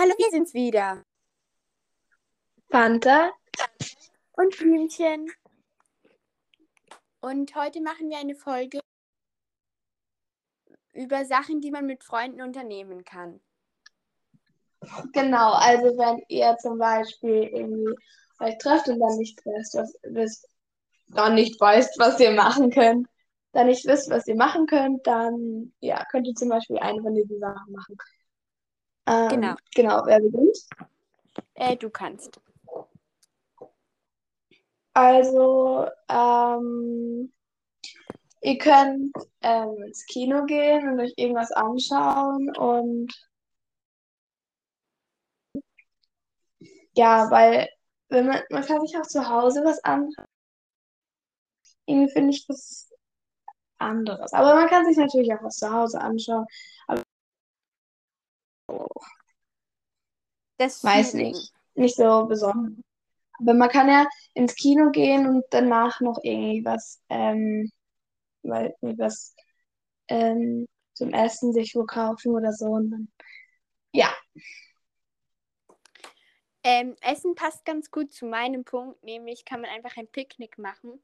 Hallo, wir sind's wieder. Fanta. Und Blümchen. Und heute machen wir eine Folge über Sachen, die man mit Freunden unternehmen kann. Genau, also wenn ihr zum Beispiel irgendwie euch trefft und dann nicht wisst, was, wisst, dann nicht weißt, was ihr machen könnt, dann nicht wisst, was ihr machen könnt, dann ja, könnt ihr zum Beispiel eine von diesen Sachen machen. Ähm, Genau. Genau, wer beginnt? Äh, du kannst. Also, ähm, ihr könnt ähm, ins Kino gehen und euch irgendwas anschauen und ja, weil wenn man, man kann sich auch zu Hause was anschauen. Irgendwie finde ich das anderes. Aber man kann sich natürlich auch was zu Hause anschauen. Das Weiß nicht. Nicht so besonders. Aber man kann ja ins Kino gehen und danach noch irgendwie was, ähm, weil was ähm, zum Essen sich wo kaufen oder so. Und dann, ja. Ähm, Essen passt ganz gut zu meinem Punkt, nämlich kann man einfach ein Picknick machen.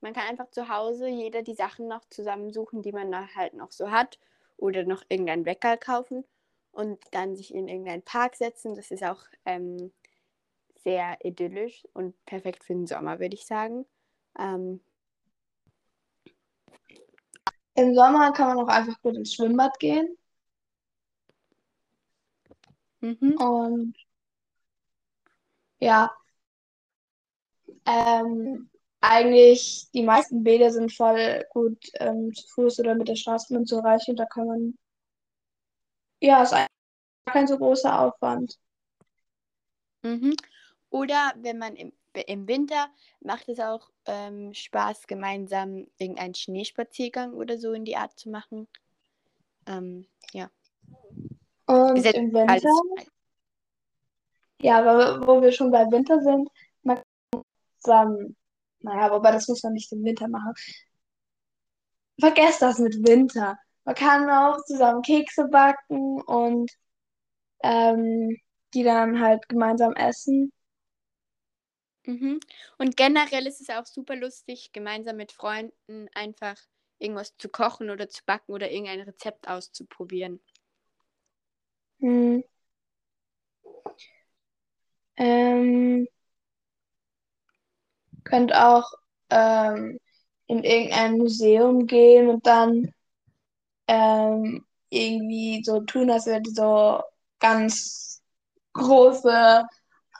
Man kann einfach zu Hause jeder die Sachen noch zusammensuchen, die man halt noch so hat. Oder noch irgendeinen Wecker kaufen und dann sich in irgendeinen Park setzen. Das ist auch ähm, sehr idyllisch und perfekt für den Sommer, würde ich sagen. Ähm, Im Sommer kann man auch einfach gut ins Schwimmbad gehen. mhm. Und ja, ähm, eigentlich die meisten Bäder sind voll gut ähm, zu Fuß oder mit der Straßenbahn zu erreichen. Da kann man, ja, ist eigentlich kein so großer Aufwand. Mhm. Oder wenn man im, im Winter macht es auch ähm, Spaß, gemeinsam irgendeinen Schneespaziergang oder so in die Art zu machen. Ähm, ja. Und im Winter, ja, aber wo wir schon bei Winter sind, man kann zusammen, naja, wobei das muss man nicht im Winter machen. Vergesst das mit Winter. Man kann auch zusammen Kekse backen und ähm, die dann halt gemeinsam essen. Mhm. Und generell ist es auch super lustig, gemeinsam mit Freunden einfach irgendwas zu kochen oder zu backen oder irgendein Rezept auszuprobieren. Hm. Ähm, könnt auch ähm, in irgendein Museum gehen und dann ähm, irgendwie so tun, als wäre die so ganz große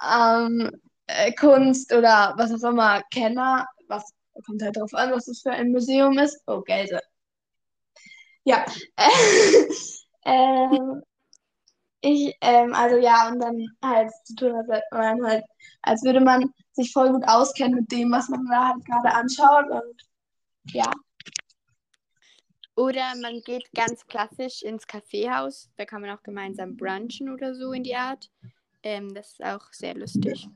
ähm, äh, Kunst oder was auch immer Kenner. Was kommt halt drauf an, was das für ein Museum ist. Oh, Geld. Ja. ähm, ich, ähm, also ja, und dann halt zu tun, als, man halt, als würde man sich voll gut auskennen mit dem, was man da halt gerade anschaut. Und ja. Oder man geht ganz klassisch ins Kaffeehaus. Da kann man auch gemeinsam brunchen oder so in die Art. Ähm, das ist auch sehr lustig.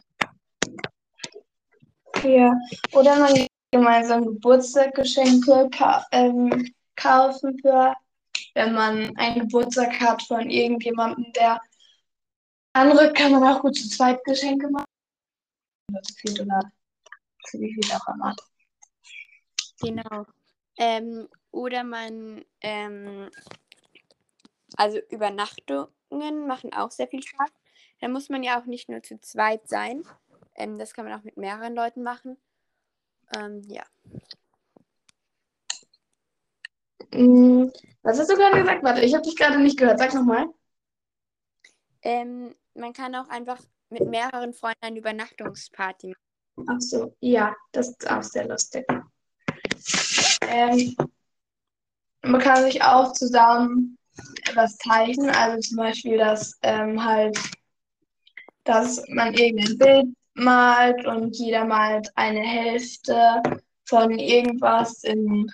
Ja. Oder man geht gemeinsam Geburtstagsgeschenke ka ähm, kaufen für, wenn man einen Geburtstag hat von irgendjemandem, der andere kann man auch gut zu zweit Geschenke machen. Oder zu viert oder zu wie viel auch immer. Genau. Ähm, oder man, ähm, also Übernachtungen machen auch sehr viel Spaß. Da muss man ja auch nicht nur zu zweit sein. Ähm, das kann man auch mit mehreren Leuten machen. Ähm, ja. Mm, Was hast du gerade gesagt? Warte, ich habe dich gerade nicht gehört. Sag nochmal. Ähm, man kann auch einfach mit mehreren Freunden eine Übernachtungsparty machen. Ach so, ja, das ist auch sehr lustig. Ähm, man kann sich auch zusammen etwas zeichnen, also zum Beispiel, dass ähm, halt, dass man irgendein Bild malt und jeder malt eine Hälfte von irgendwas in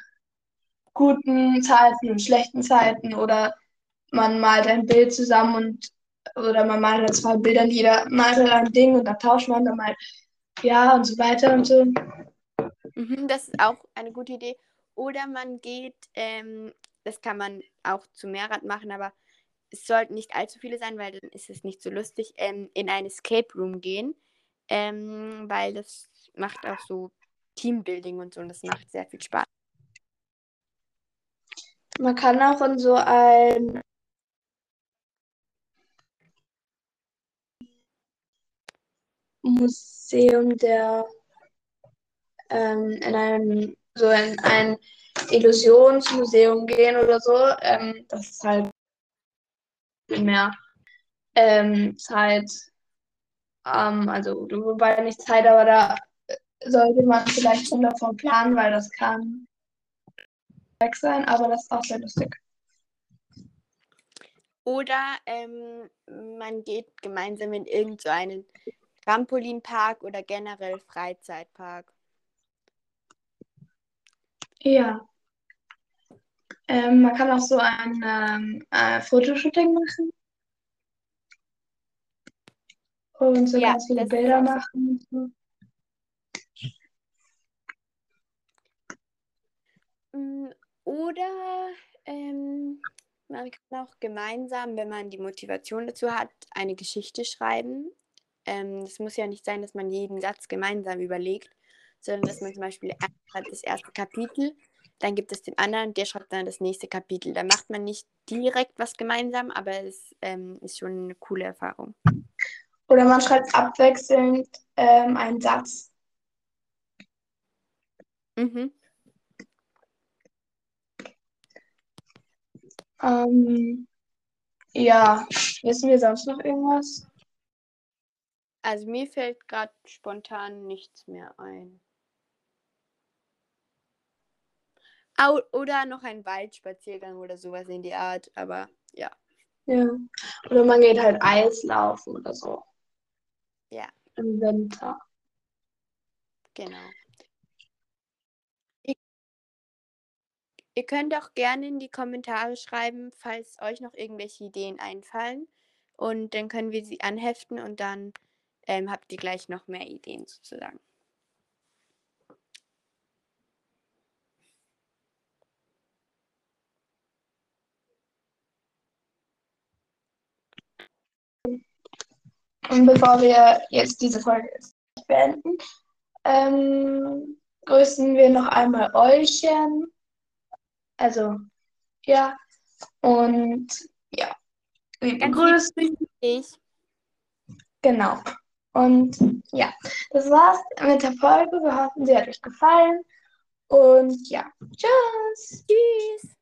guten Zeiten und schlechten Zeiten oder man malt ein Bild zusammen und oder man malt halt zwei Bilder und jeder malt halt ein Ding und da tauscht man dann mal ja und so weiter und so. Mhm, das ist auch eine gute Idee. Oder man geht, ähm, das kann man auch zu Mehrrad machen, aber es sollten nicht allzu viele sein, weil dann ist es nicht so lustig, ähm, in ein Escape Room gehen, ähm, weil das macht auch so Teambuilding und so und das macht sehr viel Spaß. Man kann auch in so ein Museum der ähm, in ein so in ein Illusionsmuseum gehen oder so. Ähm, das ist halt mehr ähm, Zeit, ähm, also wobei nicht Zeit, aber da sollte man vielleicht schon davon planen, weil das kann weg sein, aber das ist auch sehr lustig. Oder ähm, man geht gemeinsam in irgendeinen so Trampolinpark oder generell Freizeitpark. Ja. Ähm, man kann auch so ein ähm, äh, Fotoshooting machen. Und so Ja, ganz viele das Bilder machen. und so. Mm, Oder ähm, man kann auch gemeinsam, wenn man die Motivation dazu hat, eine Geschichte schreiben. Ähm, Es muss ja nicht sein, dass man jeden Satz gemeinsam überlegt, sondern dass man zum Beispiel das erste Kapitel, dann gibt es den anderen, der schreibt dann das nächste Kapitel. Da macht man nicht direkt was gemeinsam, aber es ähm, ist schon eine coole Erfahrung. Oder man schreibt abwechselnd ähm, einen Satz. Mhm. Ähm, ja, wissen wir sonst noch irgendwas? Also mir fällt gerade spontan nichts mehr ein. Au oder noch ein Waldspaziergang oder sowas in die Art, aber ja, Ja. Oder man geht halt Eislaufen oder so ja, im Winter. genau. Ihr, ihr könnt auch gerne in die Kommentare schreiben, falls euch noch irgendwelche Ideen einfallen. Und dann können wir sie anheften und dann ähm, habt ihr gleich noch mehr Ideen sozusagen. Und bevor wir jetzt diese Folge beenden, ähm, grüßen wir noch einmal Euchen. Also, ja. Und ja, liebe Ganz Grüße. lieb ich. Genau. Und ja, das war's mit der Folge. Wir hoffen, sie hat euch gefallen. Und ja, tschüss. Tschüss.